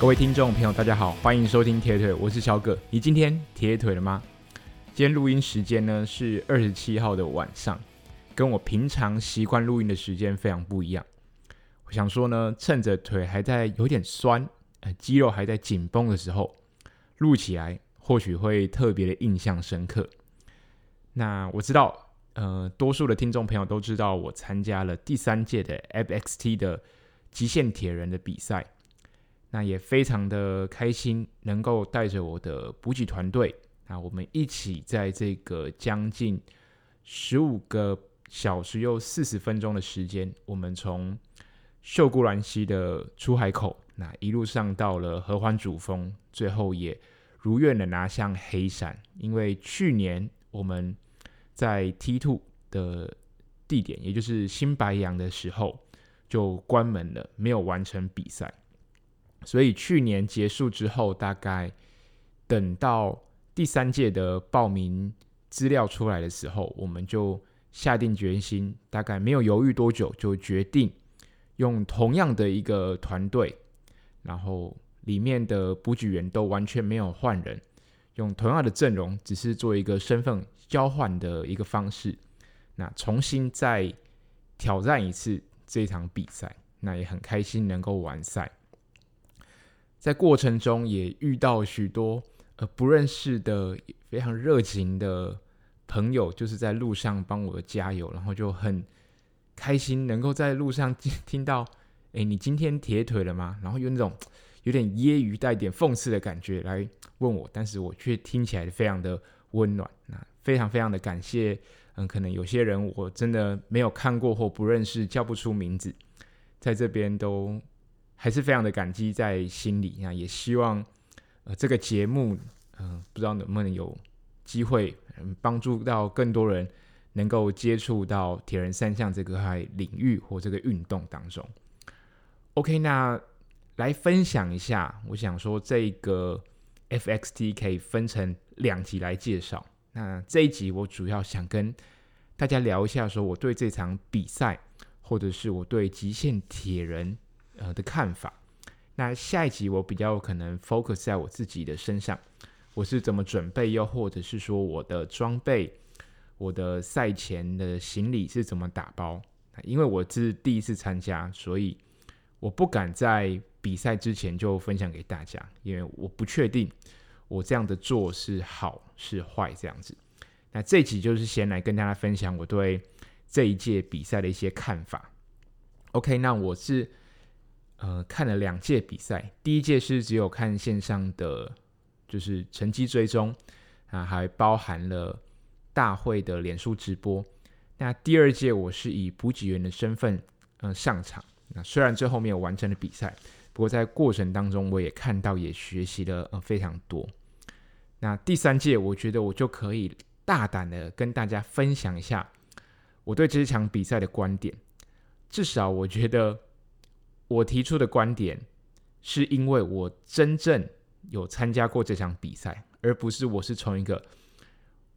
各位听众朋友，大家好，欢迎收听铁腿，我是小葛。你今天铁腿了吗？今天录音时间呢是二十七号的晚上，跟我平常习惯录音的时间非常不一样。我想说呢，趁着腿还在有点酸，呃，肌肉还在紧绷的时候，录起来或许会特别的印象深刻。那我知道，呃，多数的听众朋友都知道，我参加了第三届的 FXT 的极限铁人的比赛。那也非常的开心，能够带着我的补给团队，那我们一起在这个将近十五个小时又四十分钟的时间，我们从秀姑峦溪的出海口，那一路上到了合欢主峰，最后也如愿的拿下黑伞。因为去年我们在 T two 的地点，也就是新白杨的时候就关门了，没有完成比赛。所以去年结束之后，大概等到第三届的报名资料出来的时候，我们就下定决心，大概没有犹豫多久，就决定用同样的一个团队，然后里面的补给员都完全没有换人，用同样的阵容，只是做一个身份交换的一个方式，那重新再挑战一次这场比赛，那也很开心能够完赛。在过程中也遇到许多呃不认识的非常热情的朋友，就是在路上帮我加油，然后就很开心能够在路上听 到，哎，你今天铁腿了吗？然后有那种有点揶揄带点讽刺的感觉来问我，但是我却听起来非常的温暖，那非常非常的感谢。嗯，可能有些人我真的没有看过或不认识，叫不出名字，在这边都。还是非常的感激在心里，那也希望呃这个节目，嗯、不知道能不能有机会，嗯，帮助到更多人能够接触到铁人三项这个领域或这个运动当中。OK，那来分享一下，我想说这个 FXT 可以分成两集来介绍。那这一集我主要想跟大家聊一下，说我对这场比赛，或者是我对极限铁人。呃的看法，那下一集我比较可能 focus 在我自己的身上，我是怎么准备，又或者是说我的装备，我的赛前的行李是怎么打包？因为我是第一次参加，所以我不敢在比赛之前就分享给大家，因为我不确定我这样的做是好是坏这样子。那这集就是先来跟大家分享我对这一届比赛的一些看法。OK，那我是。呃，看了两届比赛，第一届是只有看线上的，就是成绩追踪啊，还包含了大会的脸书直播。那第二届我是以补给员的身份，呃，上场。那虽然最后没有完成的比赛，不过在过程当中我也看到，也学习了呃非常多。那第三届，我觉得我就可以大胆的跟大家分享一下我对这场比赛的观点，至少我觉得。我提出的观点，是因为我真正有参加过这场比赛，而不是我是从一个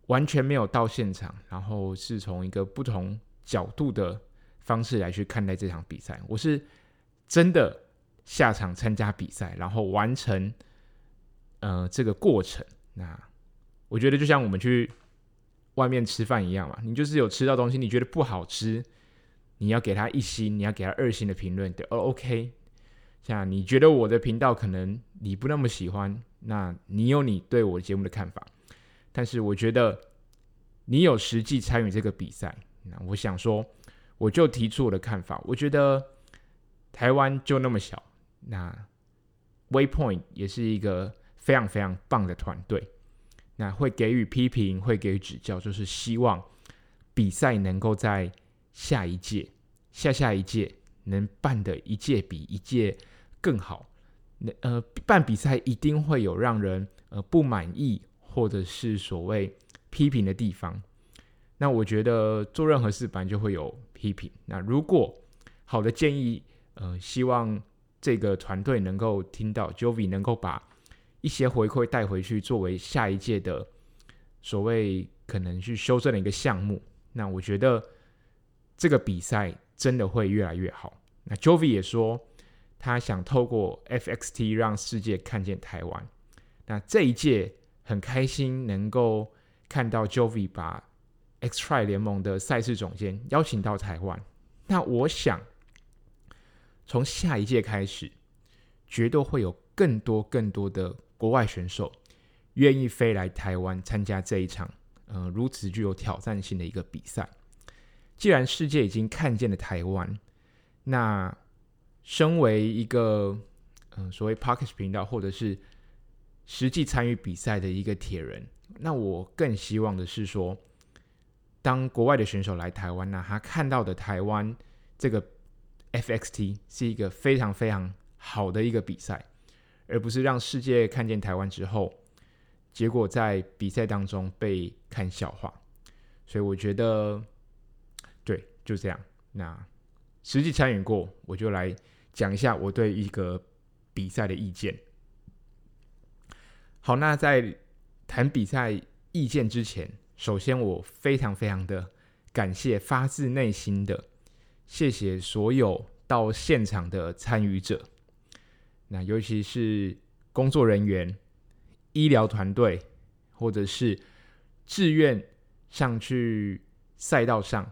完全没有到现场，然后是从一个不同角度的方式来去看待这场比赛。我是真的下场参加比赛，然后完成呃这个过程。那我觉得就像我们去外面吃饭一样嘛，你就是有吃到东西，你觉得不好吃。你要给他一星，你要给他二星的评论，对，哦，OK。像你觉得我的频道可能你不那么喜欢，那你有你对我节目的看法。但是我觉得你有实际参与这个比赛，那我想说，我就提出我的看法。我觉得台湾就那么小，那 Waypoint 也是一个非常非常棒的团队，那会给予批评，会给予指教，就是希望比赛能够在。下一届、下下一届能办的一届比一届更好。那呃，办比赛一定会有让人呃不满意或者是所谓批评的地方。那我觉得做任何事本来就会有批评。那如果好的建议，呃，希望这个团队能够听到，Jovi 能够把一些回馈带回去，作为下一届的所谓可能去修正的一个项目。那我觉得。这个比赛真的会越来越好。那 Jovi 也说，他想透过 FXT 让世界看见台湾。那这一届很开心能够看到 Jovi 把 X-Tri 联盟的赛事总监邀请到台湾。那我想从下一届开始，绝对会有更多更多的国外选手愿意飞来台湾参加这一场，嗯、呃，如此具有挑战性的一个比赛。既然世界已经看见了台湾，那身为一个嗯、所谓 Podcast 频道或者是实际参与比赛的一个铁人，那我更希望的是说，当国外的选手来台湾，那他看到的台湾这个 FXT 是一个非常非常好的一个比赛，而不是让世界看见台湾之后，结果在比赛当中被看笑话。所以我觉得，就这样。那实际参与过，我就来。讲一下我对一个比赛的意见。好，那在谈比赛意见之前，首先我非常非常的感谢，发自内心的谢谢所有到现场的参与者。那尤其是工作人员、医疗团队，或者是志愿上去赛道上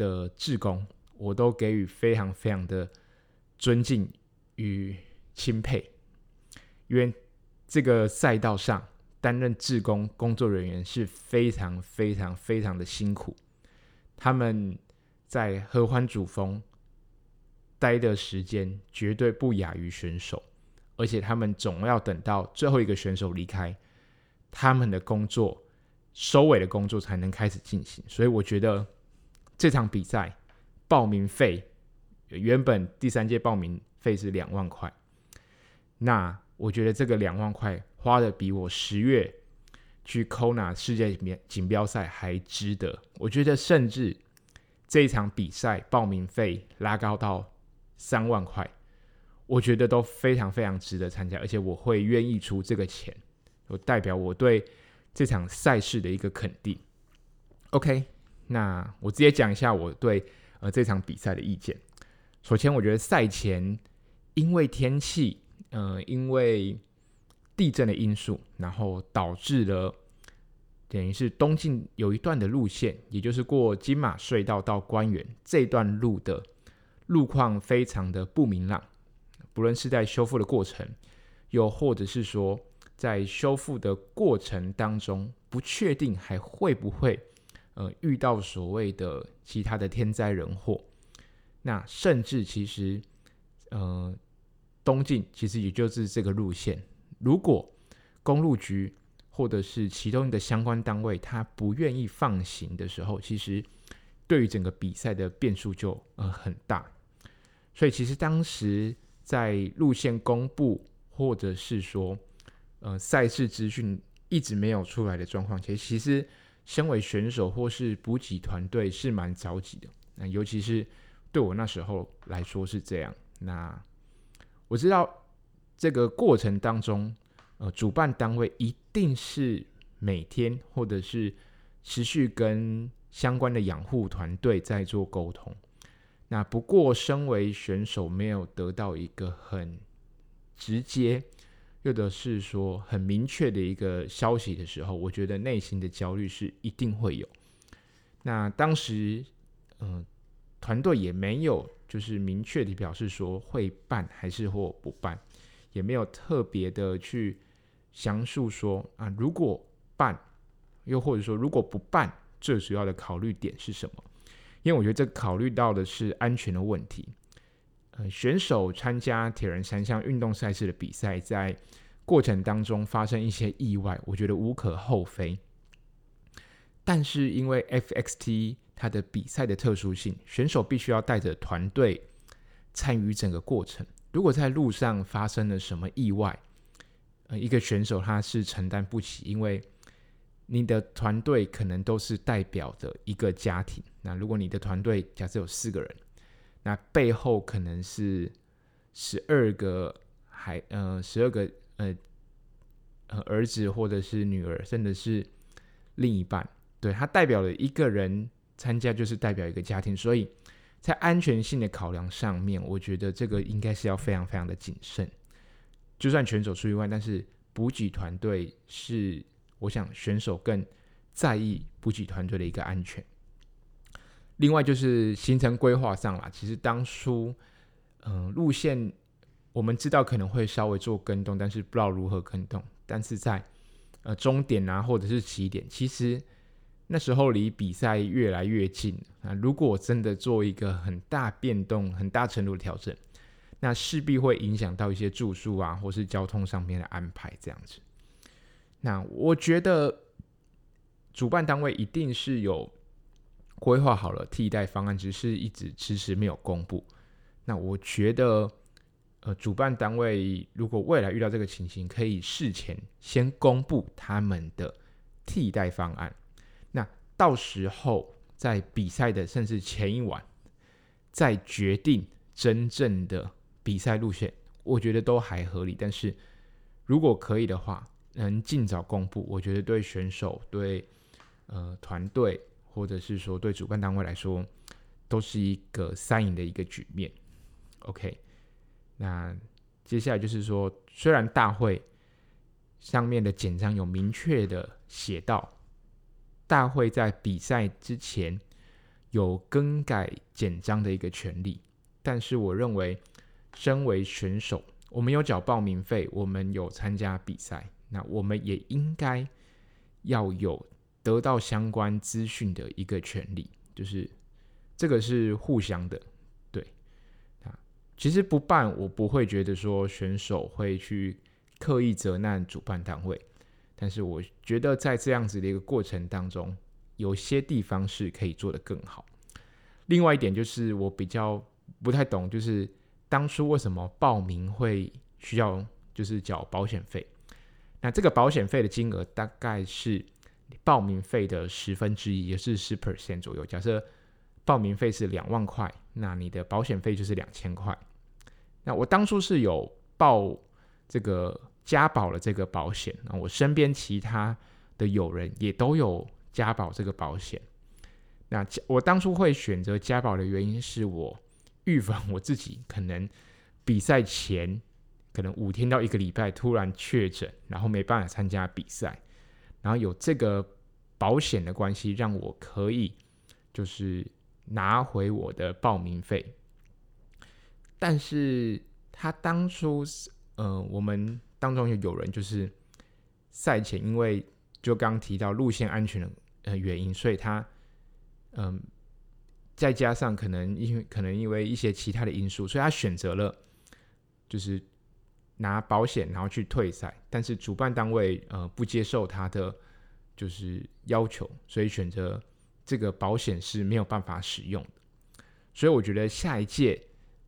的志工，我都给予非常非常的。尊敬与钦佩，因为这个赛道上担任志工工作人员是非常非常非常的辛苦，他们在合欢主峰待的时间绝对不亚于选手，而且他们总要等到最后一个选手离开，他们的工作收尾的工作才能开始进行，所以我觉得这场比赛报名费。原本第三届报名费是两万块，那我觉得这个两万块花的比我十月去 Kona 世界锦锦标赛还值得。我觉得甚至这一场比赛报名费拉高到三万块，我觉得都非常非常值得参加，而且我会愿意出这个钱，我代表我对这场赛事的一个肯定。OK，那我直接讲一下我对呃这场比赛的意见。首先，我觉得赛前因为天气，呃，因为地震的因素，然后导致了等于是东进有一段的路线，也就是过金马隧道到关原这段路的路况非常的不明朗，不论是在修复的过程，又或者是说在修复的过程当中，不确定还会不会呃遇到所谓的其他的天灾人祸。那甚至其实，呃，东进其实也就是这个路线。如果公路局或者是其中的相关单位他不愿意放行的时候，其实对于整个比赛的变数就呃很大。所以其实当时在路线公布或者是说呃赛事资讯一直没有出来的状况，其实其实身为选手或是补给团队是蛮着急的。那尤其是。对我那时候来说是这样。那我知道这个过程当中，呃，主办单位一定是每天或者是持续跟相关的养护团队在做沟通。那不过，身为选手没有得到一个很直接，又的是说很明确的一个消息的时候，我觉得内心的焦虑是一定会有。那当时，嗯、团队也没有就是明确的表示说会办还是或不办，也没有特别的去详述说啊，如果办，又或者说如果不办，最主要的考虑点是什么？因为我觉得这考虑到的是安全的问题。选手参加铁人三项运动赛事的比赛，在过程当中发生一些意外，我觉得无可厚非。但是因为 FXT 它的比赛的特殊性，选手必须要带着团队参与整个过程。如果在路上发生了什么意外，呃，一个选手他是承担不起，因为你的团队可能都是代表的一个家庭。那如果你的团队假设有四个人，那背后可能是十二个孩，呃，十二个呃呃儿子或者是女儿，甚至是另一半，对，他代表了一个人。参加就是代表一个家庭，所以在安全性的考量上面，我觉得这个应该是要非常非常的谨慎。就算选手出意外，但是补给团队是，我想选手更在意补给团队的一个安全。另外就是行程规划上啦，其实当初，嗯、路线我们知道可能会稍微做更动，但是不知道如何更动。但是在呃终点啊，或者是起点，其实那时候离比赛越来越近啊。如果真的做一个很大变动、很大程度的调整，那势必会影响到一些住宿啊，或是交通上面的安排这样子。那我觉得主办单位一定是有。规划好了替代方案，只是一直迟迟没有公布。那我觉得，呃，主办单位如果未来遇到这个情形，可以事前先公布他们的替代方案。那到时候在比赛的甚至前一晚，再决定真正的比赛路线，我觉得都还合理。但是如果可以的话，能尽早公布，我觉得对选手、对呃团队。或者是说，对主办单位来说，都是一个三赢的一个局面。OK，那接下来就是说，虽然大会上面的简章有明确的写到，大会在比赛之前有更改简章的一个权利，但是我认为，身为选手，我们有缴报名费，我们有参加比赛，那我们也应该要有。得到相关资讯的一个权利，就是这个是互相的，对啊。其实不办，我不会觉得说选手会去刻意责难主办单位，但是我觉得在这样子的一个过程当中，有些地方是可以做得更好。另外一点就是我比较不太懂，就是当初为什么报名会需要就是缴保险费？那这个保险费的金额大概是。报名费的十分之一，也是十 percent 左右。假设报名费是两万块，那你的保险费就是两千块。那我当初是有报这个加保了这个保险，那我身边其他的友人也都有加保这个保险。那我当初会选择加保的原因是我预防我自己可能比赛前可能五天到一个礼拜突然确诊，然后没办法参加比赛。然后有这个保险的关系，让我可以就是拿回我的报名费。但是他当初，呃，我们当中有有人就是赛前，因为就刚提到路线安全的呃原因，所以他嗯、再加上可能因为可能因为一些其他的因素，所以他选择了就是。拿保险然后去退赛，但是主办单位呃不接受他的就是要求，所以选择这个保险是没有办法使用的。所以我觉得下一届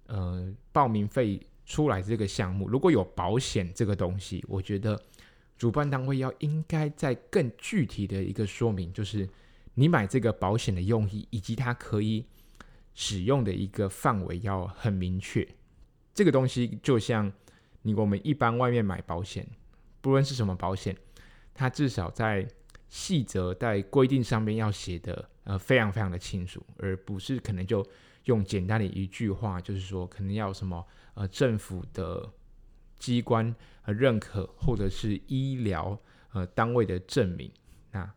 呃报名费出来这个项目，如果有保险这个东西，我觉得主办单位要应该再更具体的一个说明，就是你买这个保险的用意以及它可以使用的一个范围要很明确。这个东西就像。你我们一般外面买保险，不论是什么保险，它至少在细则在规定上面要写的呃非常非常的清楚，而不是可能就用简单的一句话，就是说可能要什么呃政府的机关呃认可或者是医疗呃单位的证明。那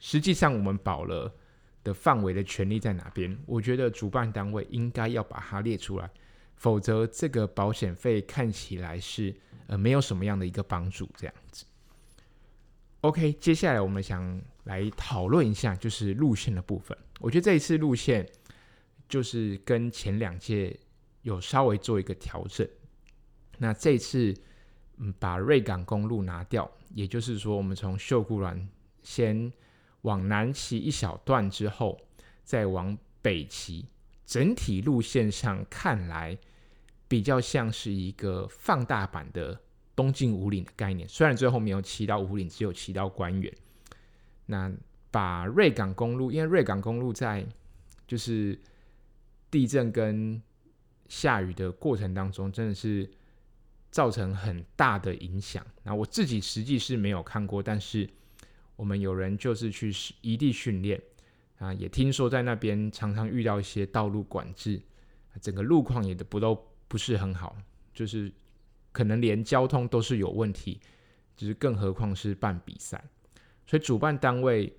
实际上我们保了的范围的权利在哪边？我觉得主办单位应该要把它列出来。否则，这个保险费看起来是呃没有什么样的一个帮助，这样子。OK，接下来我们想来讨论一下，就是路线的部分。我觉得这一次路线就是跟前两届有稍微做一个调整。那这次嗯把瑞港公路拿掉，也就是说，我们从秀姑峦先往南骑一小段之后，再往北骑，整体路线上看来。比较像是一个放大版的东进五岭的概念，虽然最后没有骑到五岭，只有骑到官园。那把瑞港公路，因为瑞港公路在就是地震跟下雨的过程当中，真的是造成很大的影响。那我自己实际是没有看过，但是我们有人就是去实地训练，啊，也听说在那边常常遇到一些道路管制，整个路况也都不都不是很好，就是可能连交通都是有问题，就是更何况是办比赛。所以主办单位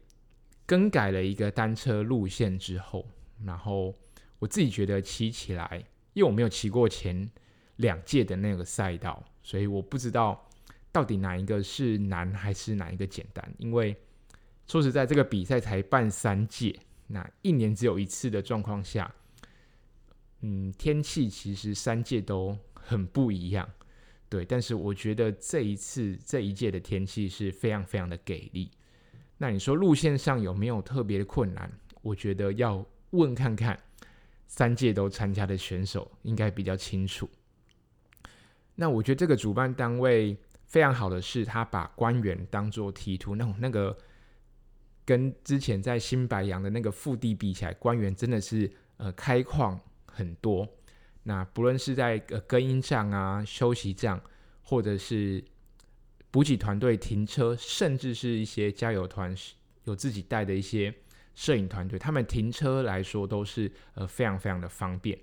更改了一个单车路线之后，然后我自己觉得骑起来，因为我没有骑过前两届的那个赛道，所以我不知道到底哪一个是难还是哪一个简单。因为说实在，这个比赛才办三届，那一年只有一次的状况下，嗯，天气其实三届都很不一样，对。但是我觉得这一次这一届的天气是非常非常的给力。那你说路线上有没有特别的困难？我觉得要问看看三届都参加的选手，应该比较清楚。那我觉得这个主办单位非常好的是，他把官员当做 T2，那那个跟之前在新白洋的那个腹地比起来，官员真的是呃开旷很多。那不论是在呃更衣站啊、休息站，或者是补给团队停车，甚至是一些加油团有自己带的一些摄影团队，他们停车来说都是呃非常非常的方便，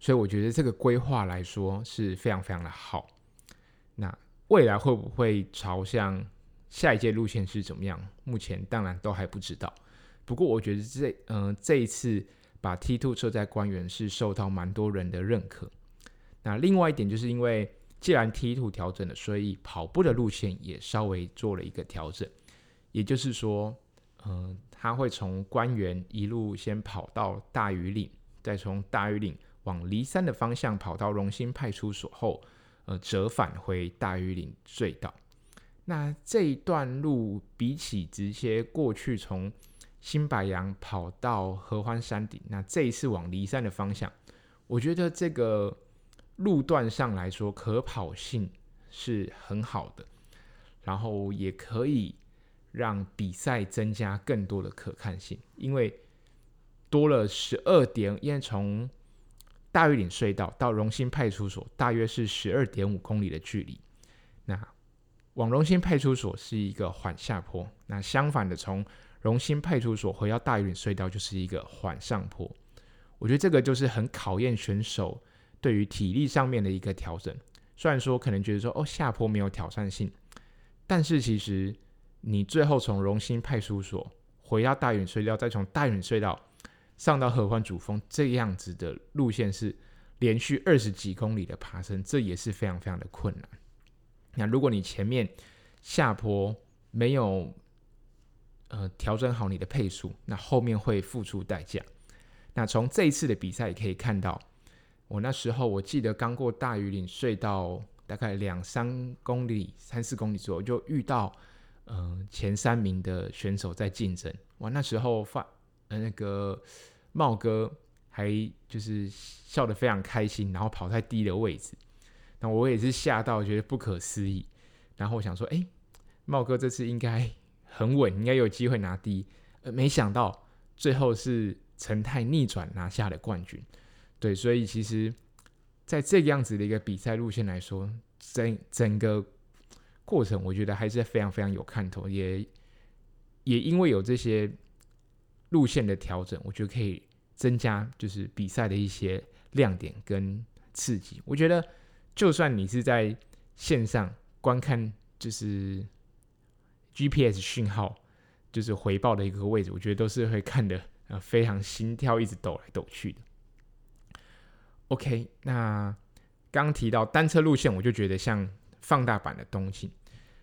所以我觉得这个规划来说是非常非常的好。那未来会不会朝向下一届路线是怎么样？目前当然都还不知道。不过我觉得这嗯、这一次把 T two 设在官员是受到蛮多人的认可。那另外一点就是因为。既然 T two 调整了，所以跑步的路线也稍微做了一个调整。也就是说，嗯、他会从官员一路先跑到大禹岭，再从大禹岭往梨山的方向跑到荣兴派出所后，呃，折返回大禹岭隧道。那这一段路比起直接过去从新白杨跑到合欢山顶，那这一次往梨山的方向，我觉得这个。路段上来说，可跑性是很好的，然后也可以让比赛增加更多的可看性，因为多了十二点，因为从大禹岭隧道到荣兴派出所大约是十二点五公里的距离，那往荣兴派出所是一个缓下坡，那相反的从荣兴派出所回到大禹岭隧道就是一个缓上坡，我觉得这个就是很考验选手。对于体力上面的一个调整，虽然说可能觉得说哦，下坡没有挑战性，但是其实你最后从荣兴派出所回到大禹岭隧道，再从大禹岭隧道上到合欢主峰这样子的路线是连续二十几公里的爬升，这也是非常非常的困难。那如果你前面下坡没有呃调整好你的配速，那后面会付出代价。那从这一次的比赛也可以看到。我那时候我记得刚过大禹岭隧道，大概两三公里、三四公里左右，就遇到嗯、前三名的选手在竞争。哇，那时候发呃那个茂哥还就是笑得非常开心，然后跑在第一的位置。那我也是吓到，觉得不可思议。然后我想说，哎，茂哥这次应该很稳，应该有机会拿第一。呃，没想到最后是陈太逆转拿下了冠军。对，所以其实，在这个样子的一个比赛路线来说，整整个过程，我觉得还是非常非常有看头。也也因为有这些路线的调整，我觉得可以增加就是比赛的一些亮点跟刺激。我觉得，就算你是在线上观看，就是 GPS 讯号就是回报的一个位置，我觉得都是会看得呃非常心跳一直抖来抖去的。OK，那刚提到单车路线，我就觉得像放大版的东西。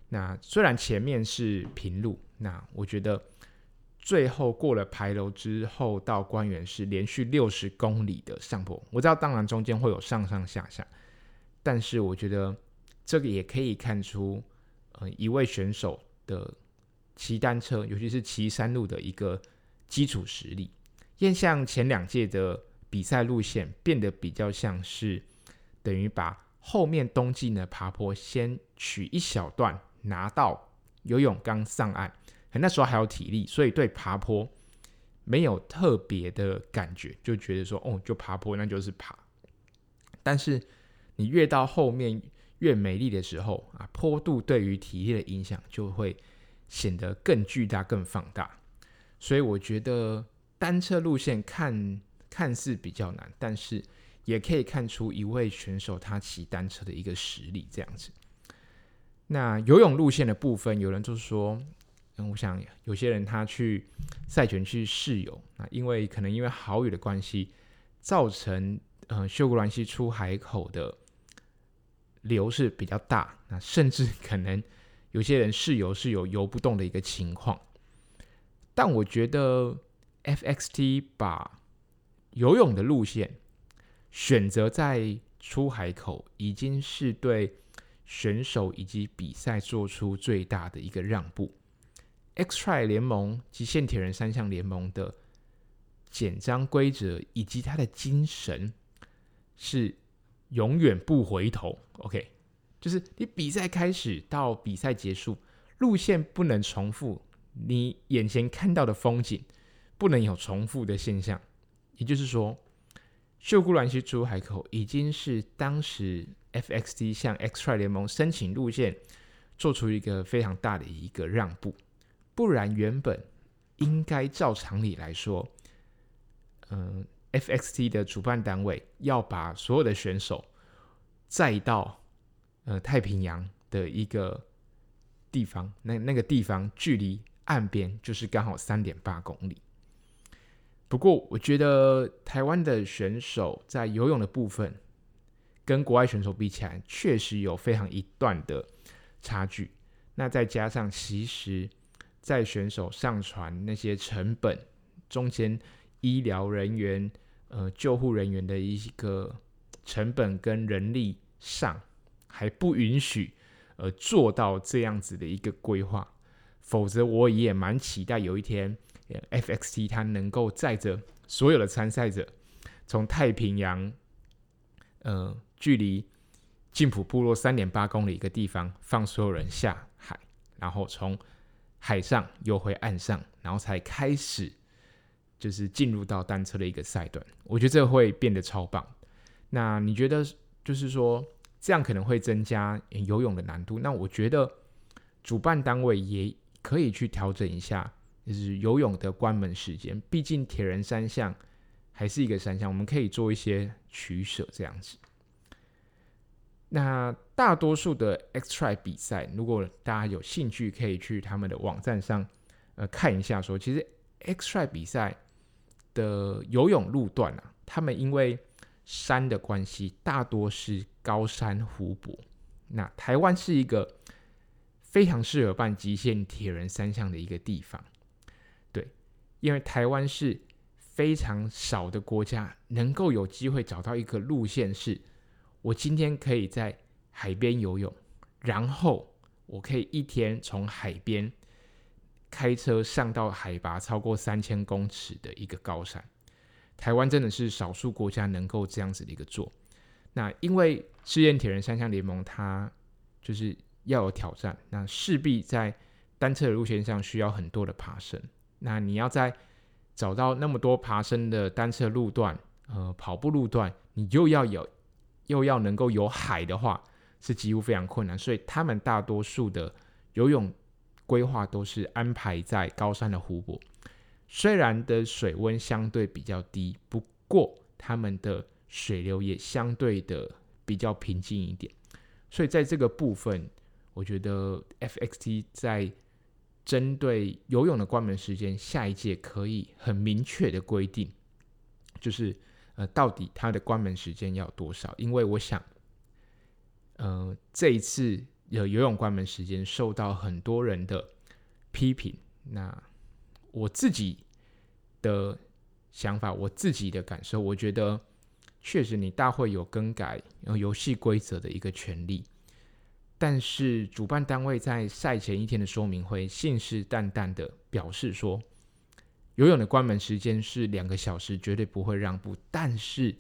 那虽然前面是平路，那我觉得最后过了牌楼之后到官员是连续六十公里的上坡。我知道，当然中间会有上上下下，但是我觉得这个也可以看出，呃，一位选手的骑单车，尤其是骑山路的一个基础实力。因为像前两届的。比赛路线变得比较像是等于把后面冬季的爬坡先取一小段拿到游泳缸上岸，那时候还有体力，所以对爬坡没有特别的感觉，就觉得说哦，就爬坡那就是爬。但是你越到后面越美丽的时候啊，坡度对于体力的影响就会显得更巨大、更放大。所以我觉得单车路线看看似比较难，但是也可以看出一位选手他骑单车的一个实力这样子。那游泳路线的部分，有人就说，嗯，我想有些人他去赛前去试游，啊，因为可能因为好雨的关系，造成呃秀姑峦溪出海口的流是比较大，那甚至可能有些人试游是有游不动的一个情况。但我觉得 FXT 把游泳的路线选择在出海口，已经是对选手以及比赛做出最大的一个让步。Xtri 联盟极限铁人三项联盟的简章规则以及它的精神是永远不回头。OK，就是你比赛开始到比赛结束，路线不能重复。你眼前看到的风景不能有重复的现象，也就是说，秀姑峦溪出海口已经是当时 FXD 向 Xtri 联盟申请路线做出一个非常大的一个让步，不然原本应该照常理来说，嗯，FXT 的主办单位要把所有的选手载到呃太平洋的一个地方，那那个地方距离。岸边就是刚好三点八公里。不过，我觉得台湾的选手在游泳的部分，跟国外选手比起来，确实有非常一段的差距。那再加上，其实，在选手上船那些成本中间，医疗人员、呃救护人员的一个成本跟人力上，还不允许呃做到这样子的一个规划。否则，我也蛮期待有一天，FXT 它能够载着所有的参赛者，从太平洋，呃，距离静浦部落三点八公里一个地方，放所有人下海，然后从海上游回岸上，然后才开始就是进入到单车的一个赛段。我觉得这会变得超棒。那你觉得，就是说这样可能会增加游泳的难度？那我觉得主办单位也。可以去调整一下，就是游泳的关门时间。毕竟铁人三项还是一个三项，我们可以做一些取舍这样子。那大多数的 Xtri 比赛，如果大家有兴趣，可以去他们的网站上呃看一下说。其实 Xtri 比赛的游泳路段啊，他们因为山的关系，大多是高山湖泊。那台湾是一个。非常适合办极限铁人三项的一个地方，对，因为台湾是非常少的国家能够有机会找到一个路线，是我今天可以在海边游泳，然后我可以一天从海边开车上到海拔超过三千公尺的一个高山。台湾真的是少数国家能够这样子的一个做。那因为试验铁人三项联盟，它就是。要有挑战，那势必在单车的路线上需要很多的爬升。那你要在找到那么多爬升的单车路段，呃，跑步路段，你又要有，又要能够有海的话，是几乎非常困难。所以他们大多数的游泳规划都是安排在高山的湖泊，虽然的水温相对比较低，不过他们的水流也相对的比较平静一点。所以在这个部分。我觉得 FXT 在针对游泳的关门时间，下一届可以很明确的规定，就是呃，到底它的关门时间要多少？因为我想，呃，这一次有游泳关门时间受到很多人的批评。那我自己的想法，我自己的感受，我觉得确实你大会有更改游戏规则的一个权利。但是主办单位在赛前一天的说明会信誓旦旦的表示说，游泳的关门时间是两个小时，绝对不会让步。但是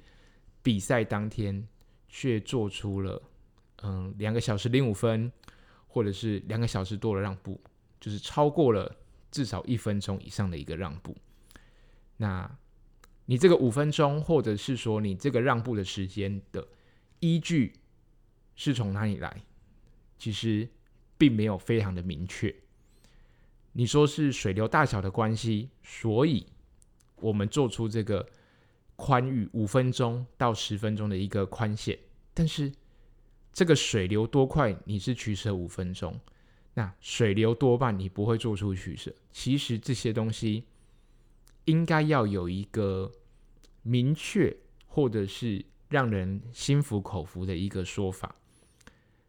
比赛当天却做出了嗯两个小时零五分，或者是两个小时多的让步，就是超过了至少一分钟以上的一个让步。那你这个五分钟，或者是说你这个让步的时间的依据是从哪里来？其实并没有非常的明确。你说是水流大小的关系，所以我们做出这个宽裕五分钟到十分钟的一个宽限，但是这个水流多快，你是取舍五分钟，那水流多慢，你不会做出取舍。其实这些东西应该要有一个明确，或者是让人心服口服的一个说法。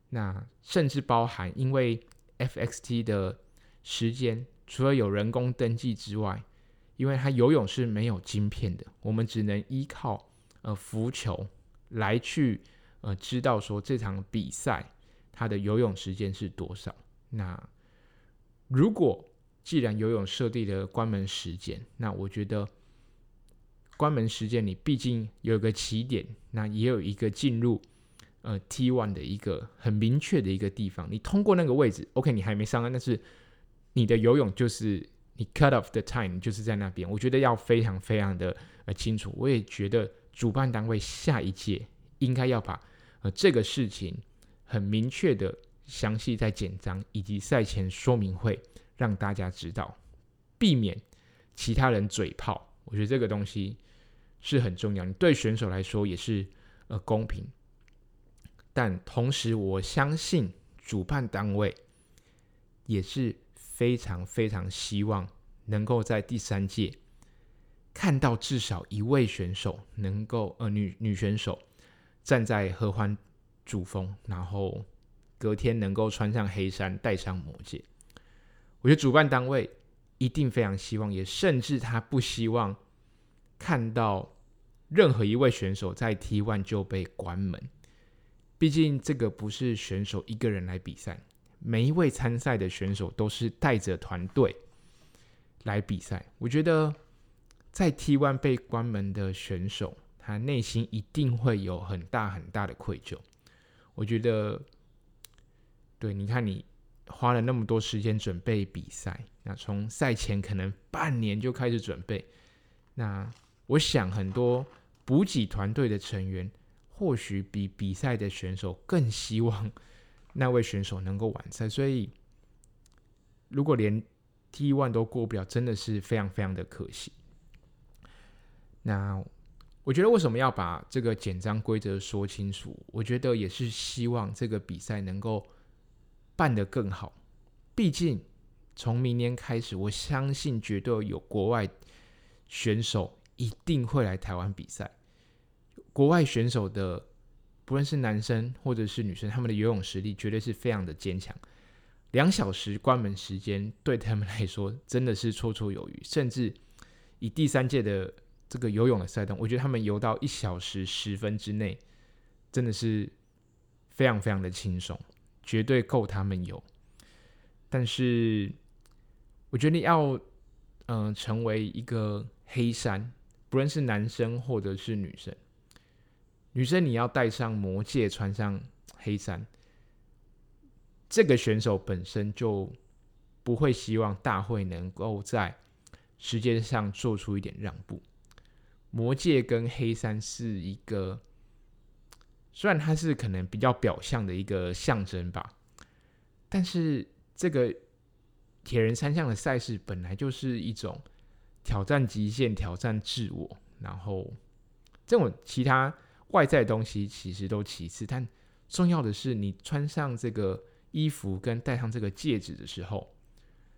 那甚至包含，因为 FXT 的时间除了有人工登记之外，因为它游泳是没有晶片的，我们只能依靠呃浮球来去呃知道说这场比赛它的游泳时间是多少。那如果既然游泳设定了关门时间，那我觉得关门时间你毕竟有个起点，那也有一个进入。呃，T one 的一个很明确的一个地方，你通过那个位置，OK，你还没上岸，但是你的游泳就是你 cut off the time，就是在那边。我觉得要非常非常的呃清楚。我也觉得主办单位下一届应该要把呃这个事情很明确的详细在简章以及赛前说明会让大家知道，避免其他人嘴炮。我觉得这个东西是很重要，你对选手来说也是呃公平。但同时，我相信主办单位也是非常非常希望能够在第三届看到至少一位选手能够呃女女选手站在合欢主峰，然后隔天能够穿上黑衫，戴上魔戒。我觉得主办单位一定非常希望，也甚至他不希望看到任何一位选手在 T One 就被关门。毕竟这个不是选手一个人来比赛，每一位参赛的选手都是带着团队来比赛。我觉得在 T One 被关门的选手，他内心一定会有很大很大的愧疚。我觉得，对，你看你花了那么多时间准备比赛，那从赛前可能半年就开始准备，那我想很多补给团队的成员。或许比比赛的选手更希望那位选手能够完赛，所以如果连 T1 都过不了，真的是非常非常的可惜。那我觉得为什么要把这个简章规则说清楚？我觉得也是希望这个比赛能够办得更好。毕竟从明年开始，我相信绝对有国外选手一定会来台湾比赛。国外选手的，不论是男生或者是女生，他们的游泳实力绝对是非常的坚强。两小时关门时间对他们来说真的是绰绰有余，甚至以第三届的这个游泳的赛段，我觉得他们游到一小时十分之内，真的是非常非常的轻松，绝对够他们游。但是，我觉得你要嗯、成为一个黑衫，不论是男生或者是女生。女生，你要戴上魔戒，穿上黑衫，这个选手本身就不会希望大会能够在时间上做出一点让步。魔戒跟黑山是一个，虽然它是可能比较表象的一个象征吧，但是这个铁人三项的赛事本来就是一种挑战极限、挑战自我，然后这种其他。外在的东西其实都其次，但重要的是你穿上这个衣服跟戴上这个戒指的时候，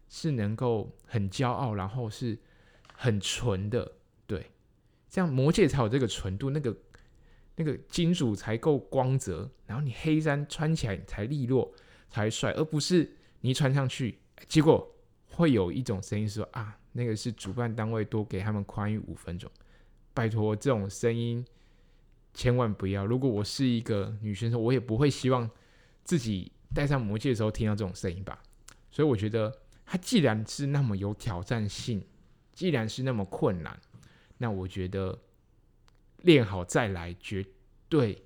是能够很骄傲，然后是很纯的，这样魔戒才有这个纯度，那个那个金属才够光泽，然后你黑衫穿起来才利落，才帅，而不是你穿上去，结果会有一种声音说啊，那个是主办单位多给他们宽裕五分钟，拜托这种声音。千万不要！如果我是一个女选手，我也不会希望自己戴上魔戒的时候听到这种声音吧。所以我觉得，它既然是那么有挑战性，既然是那么困难，那我觉得练好再来，绝对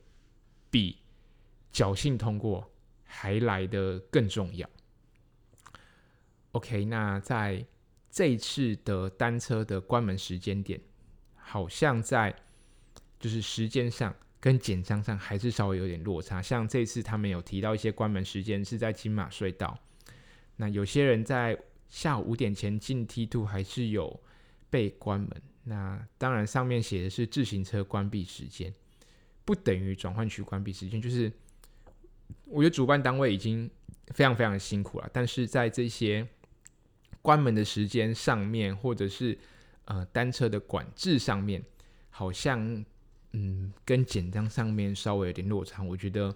比侥幸通过还来得更重要。OK，那在这一次的单车的关门时间点，好像在。就是时间上跟简章上还是稍微有点落差，像这次他们有提到一些关门时间是在金马隧道，那有些人在下午五点前进 T two 还是有被关门。那当然上面写的是自行车关闭时间，不等于转换区关闭时间。就是我觉得主办单位已经非常非常辛苦了，但是在这些关门的时间上面，或者是呃单车的管制上面，好像嗯跟简章上面稍微有点落差。我觉得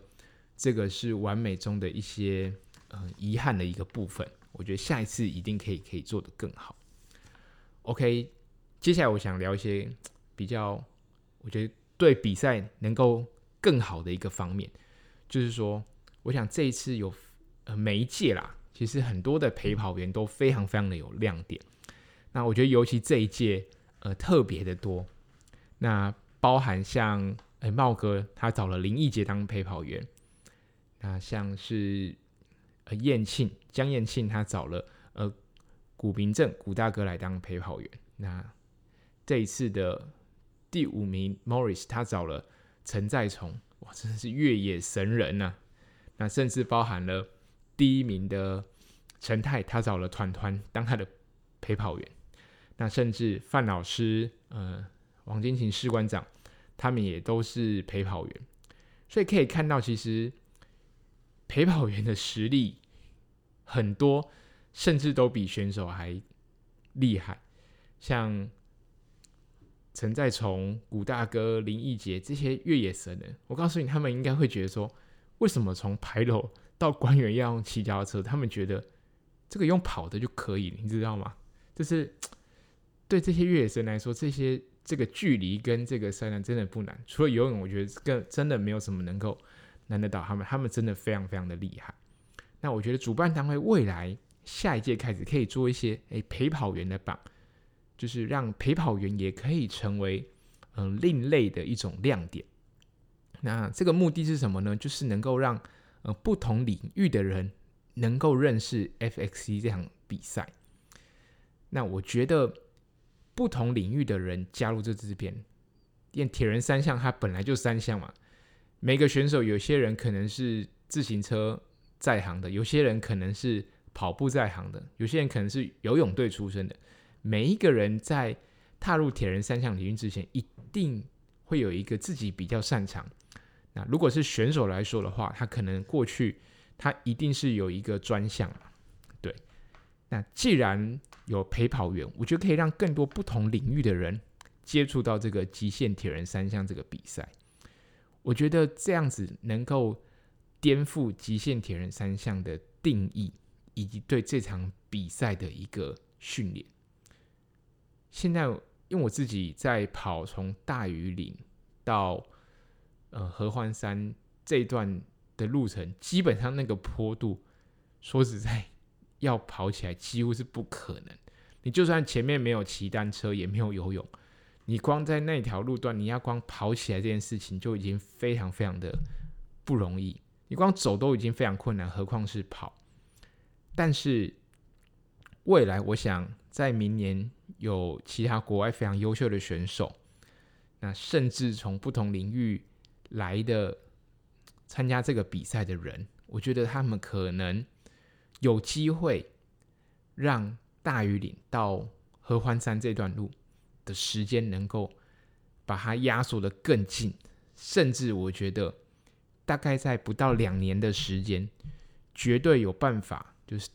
这个是完美中的一些呃遗憾的一个部分。我觉得下一次一定可以可以做得更好。OK。接下来我想聊一些 比较，我觉得对比赛能够更好的一个方面，就是说，我想这一次有呃每一届啦，其实很多的陪跑员都非常非常的有亮点。那我觉得尤其这一届呃特别的多，那包含像哎茂哥他找了林义杰当陪跑员，那像是呃燕庆江燕庆他找了呃古明正古大哥来当陪跑员，那。这一次的第五名 Morris，他找了陈在崇，哇，真的是越野神人呐、啊！那甚至包含了第一名的陈泰，他找了团团当他的陪跑员。那甚至范老师、呃，王金琴士官长，他们也都是陪跑员。所以可以看到，其实陪跑员的实力很多，甚至都比选手还厉害，像。陈在崇、古大哥、林奕杰这些越野神人，我告诉你，他们应该会觉得说，为什么从牌楼到官员要用骑脚踏车？他们觉得这个用跑的就可以，你知道吗？就是对这些越野神来说，这些这个距离跟这个山难真的不难。除了游泳，我觉得更真的没有什么能够难得倒他们。他们真的非常非常的厉害。那我觉得主办单位未来下一届开始可以做一些诶陪跑员的榜。就是让陪跑员也可以成为嗯、另类的一种亮点。那这个目的是什么呢？就是能够让呃不同领域的人能够认识 FXC 这场比赛。那我觉得不同领域的人加入这支片，因为铁人三项它本来就三项嘛。每个选手，有些人可能是自行车在行的，有些人可能是跑步在行的，有些人可能是游泳队出身的。每一个人在踏入铁人三项领域之前，一定会有一个自己比较擅长。那如果是选手来说的话，他可能过去他一定是有一个专项，对。那既然有陪跑员，我觉得可以让更多不同领域的人接触到这个极限铁人三项这个比赛。我觉得这样子能够颠覆极限铁人三项的定义，以及对这场比赛的一个训练。现在，因为我自己在跑从大禹岭到呃合欢山这一段的路程，基本上那个坡度，说实在，要跑起来几乎是不可能。你就算前面没有骑单车，也没有游泳，你光在那条路段，你要光跑起来这件事情就已经非常非常的不容易。你光走都已经非常困难，何况是跑？但是未来，我想在明年。有其他国外非常优秀的选手，那甚至从不同领域来的参加这个比赛的人，我觉得他们可能有机会让大禹岭到合欢山这段路的时间能够把它压缩得更近，甚至我觉得大概在不到两年的时间，绝对有办法，就是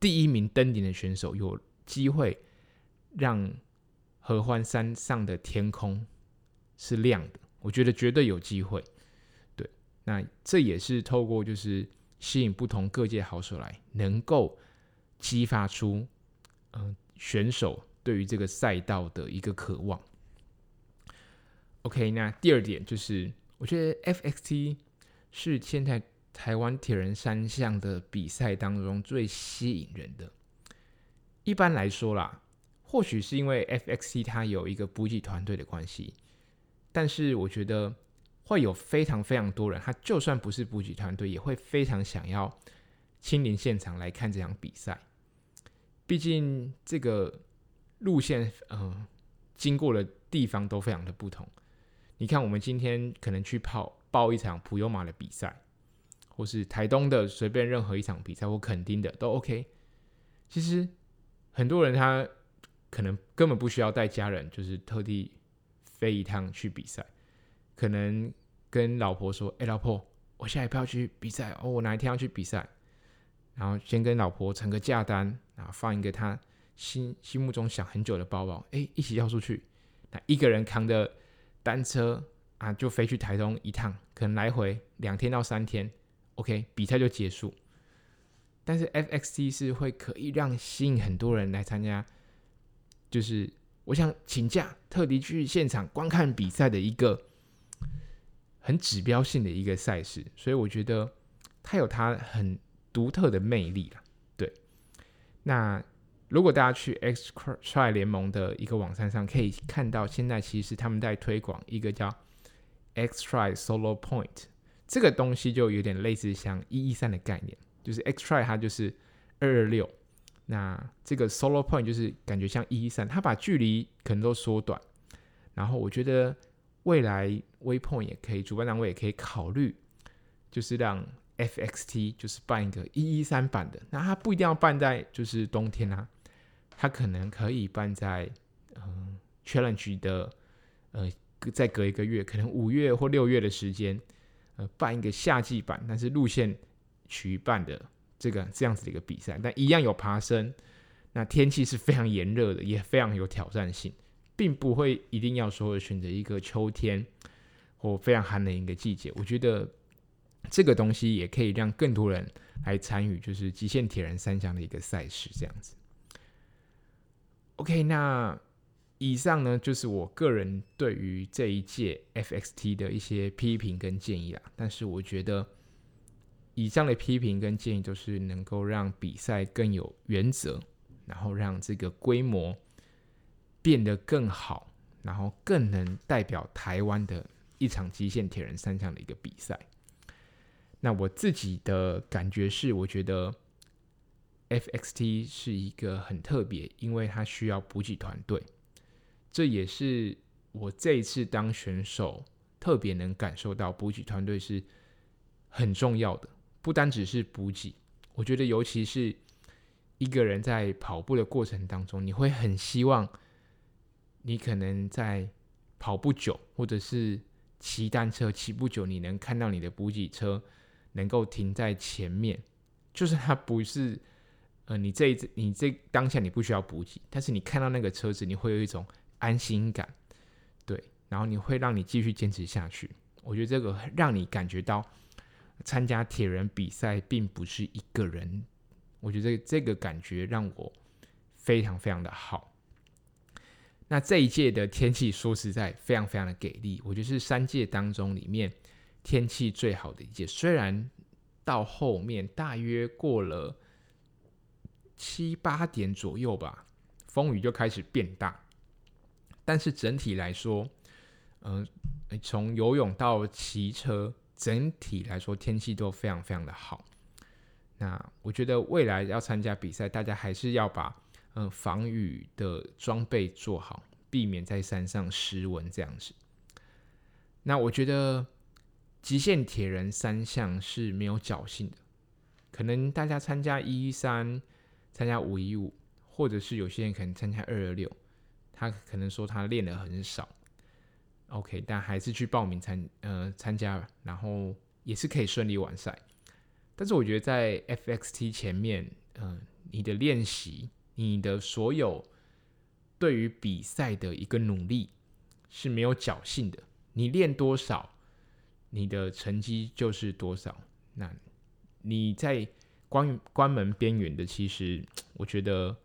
第一名登顶的选手有机会。让合欢山上的天空是亮的，我觉得绝对有机会。对，那这也是透过就是吸引不同各界好手来，能够激发出嗯、选手对于这个赛道的一个渴望。OK，那第二点就是，我觉得 FXT 是现在台湾铁人三项的比赛当中最吸引人的。一般来说啦。或许是因为 FXC 它有一个补给团队的关系，但是我觉得会有非常非常多人，他就算不是补给团队，也会非常想要亲临现场来看这场比赛。毕竟这个路线，嗯、呃，经过的地方都非常的不同。你看，我们今天可能去跑报一场普悠玛的比赛，或是台东的随便任何一场比赛，我肯定的都 OK。其实很多人他可能根本不需要带家人，就是特地飞一趟去比赛，可能跟老婆说：“哎，老婆，我下一票去比赛哦，我哪一天要去比赛？”然后先跟老婆成个价单，然后放一个他心心目中想很久的包包，哎，一起要出去。那一个人扛着单车啊，就飞去台东一趟，可能来回两天到三天，OK，比赛就结束。但是 FXT 是会可以让吸引很多人来参加，就是我想请假特地去现场观看比赛的一个很指标性的一个赛事，所以我觉得它有它很独特的魅力啦。对，那如果大家去 X-Tri 联盟的一个网站上，可以看到现在其实他们在推广一个叫 x try Solo Point 这个东西，就有点类似像一一三的概念。就是 X try 它就是二二六，那这个 Solo Point 就是感觉像一一三，它把距离可能都缩短。然后我觉得未来 Waypoint 也可以，主办单位也可以考虑，就是让 FXT 就是办一个一一三版的。那它不一定要办在就是冬天啊，它可能可以办在嗯、Challenge 的呃再隔一个月，可能五月或六月的时间，呃办一个夏季版，但是路线。举办的这个这样子的一个比赛，但一样有爬升。那天气是非常炎热的，也非常有挑战性，并不会一定要说选择一个秋天或非常寒冷一个季节。我觉得这个东西也可以让更多人来参与，就是极限铁人三项的一个赛事这样子。OK，那以上呢就是我个人对于这一届 FXT 的一些批评跟建议啦。但是我觉得。以上的批评跟建议都是能够让比赛更有原则，然后让这个规模变得更好，然后更能代表台湾的一场极限铁人三项的一个比赛。那我自己的感觉是，我觉得 FXT 是一个很特别，因为它需要补给团队，这也是我这一次当选手特别能感受到补给团队是很重要的。不单只是补给，我觉得尤其是一个人在跑步的过程当中，你会很希望你可能在跑不久，或者是骑单车骑不久，你能看到你的补给车能够停在前面，就是它不是呃，你这一次你这当下你不需要补给，但是你看到那个车子，你会有一种安心感，对，然后你会让你继续坚持下去。我觉得这个让你感觉到。参加铁人比赛并不是一个人，我觉得这个感觉让我非常非常的好。那这一届的天气说实在非常非常的给力，我觉得是三届当中里面天气最好的一届。虽然到后面大约过了七八点左右吧，风雨就开始变大，但是整体来说，嗯、从游泳到骑车。整体来说，天气都非常非常的好。那我觉得未来要参加比赛，大家还是要把嗯防雨的装备做好，避免在山上失温这样子。那我觉得极限铁人三项是没有侥幸的，可能大家参加一一三、参加五一五，或者是有些人可能参加二二六，他可能说他练的很少。OK，但还是去报名参呃参加，然后也是可以顺利完赛。但是我觉得在 FXT 前面，嗯、你的练习，你的所有对于比赛的一个努力是没有侥幸的。你练多少，你的成绩就是多少。那你在关关门边缘的，其实我觉得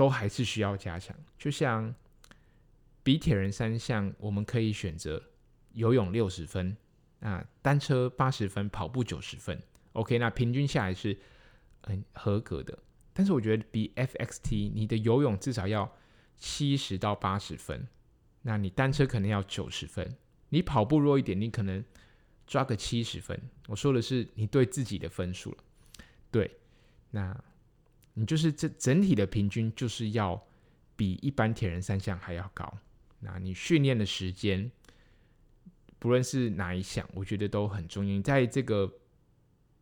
都还是需要加强。就像。比铁人三项，我们可以选择游泳六十分，啊，单车八十分，跑步九十分。OK，那平均下来是很合格的。但是我觉得比 FXT，你的游泳至少要七十到八十分，那你单车可能要九十分，你跑步弱一点，你可能抓个七十分。我说的是你对自己的分数了。对，那你就是这整体的平均就是要比一般铁人三项还要高。那你训练的时间，不论是哪一项，我觉得都很重要。你在这个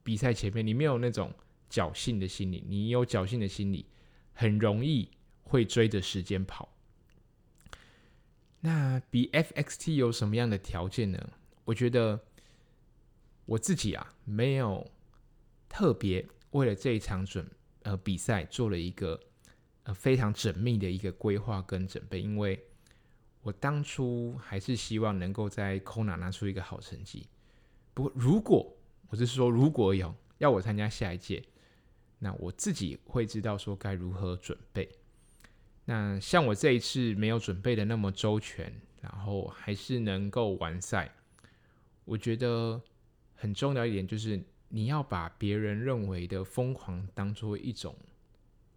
比赛前面，你没有那种侥幸的心理，你有侥幸的心理，很容易会追着时间跑。那比 FXT 有什么样的条件呢？我觉得我自己啊，没有特别为了这一场准呃比赛做了一个呃非常缜密的一个规划跟准备，因为我当初还是希望能够在 Kona 拿出一个好成绩。不过，如果我是说如果有要我参加下一届，那我自己会知道说该如何准备。那像我这一次没有准备的那么周全，然后还是能够完赛，我觉得很重要一点就是你要把别人认为的疯狂当做一种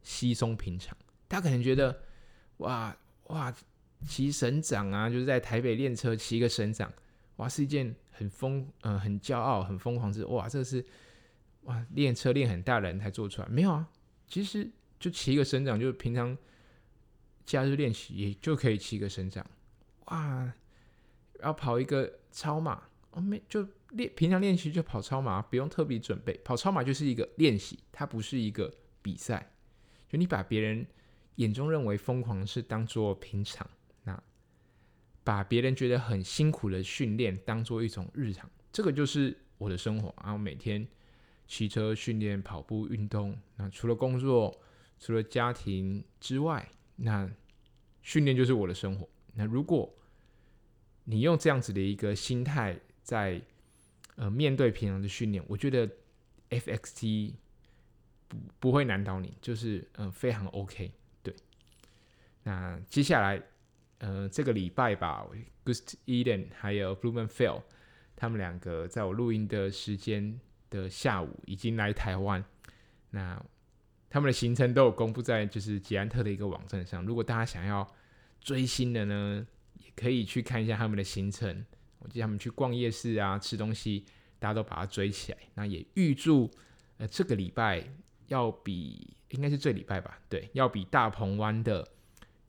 稀松平常。他可能觉得哇哇骑省长啊，就是在台北练车骑一个省长，哇是一件很疯、呃、很骄傲很疯狂之哇这是。哇，练车练很大的人才做出来，没有啊？其实就骑一个省长，就平常假日练习也就可以骑一个省长。哇，要跑一个超马，哦没，就练平常练习就跑超马，不用特别准备。跑超马就是一个练习，它不是一个比赛。就你把别人眼中认为疯狂是当做平常，那把别人觉得很辛苦的训练当做一种日常，这个就是我的生活。然后每天。骑车训练、跑步运动，那除了工作、除了家庭之外，那训练就是我的生活。那如果你用这样子的一个心态在呃面对平常的训练，我觉得 FXT 不不会难倒你，就是嗯、呃、非常 OK。对，那接下来呃这个礼拜吧，Gust Eden 还有 Blumenfeld 他们两个在我录音的时间的下午已经来台湾，那他们的行程都有公布在就是捷安特的一个网站上。如果大家想要追星的呢，也可以去看一下他们的行程。我记得他们去逛夜市啊，吃东西，大家都把它追起来。那也预祝呃这个礼拜要比应该是这礼拜吧，对，要比大鹏湾的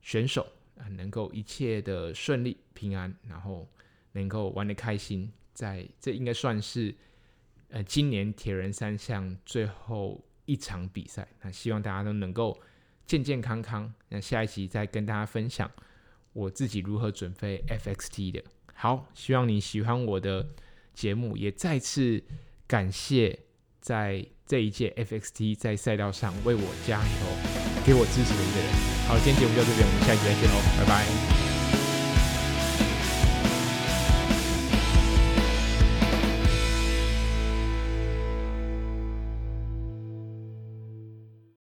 选手啊能够一切的顺利平安，然后能够玩得开心。在这应该算是。呃，今年铁人三项最后一场比赛，那希望大家都能够健健康康。那下一集再跟大家分享我自己如何准备 FXT 的。好，希望你喜欢我的节目，也再次感谢在这一届 FXT 在赛道上为我加油、给我支持的一个人。好，今天节目就到这边，我们下期再见喽，拜拜。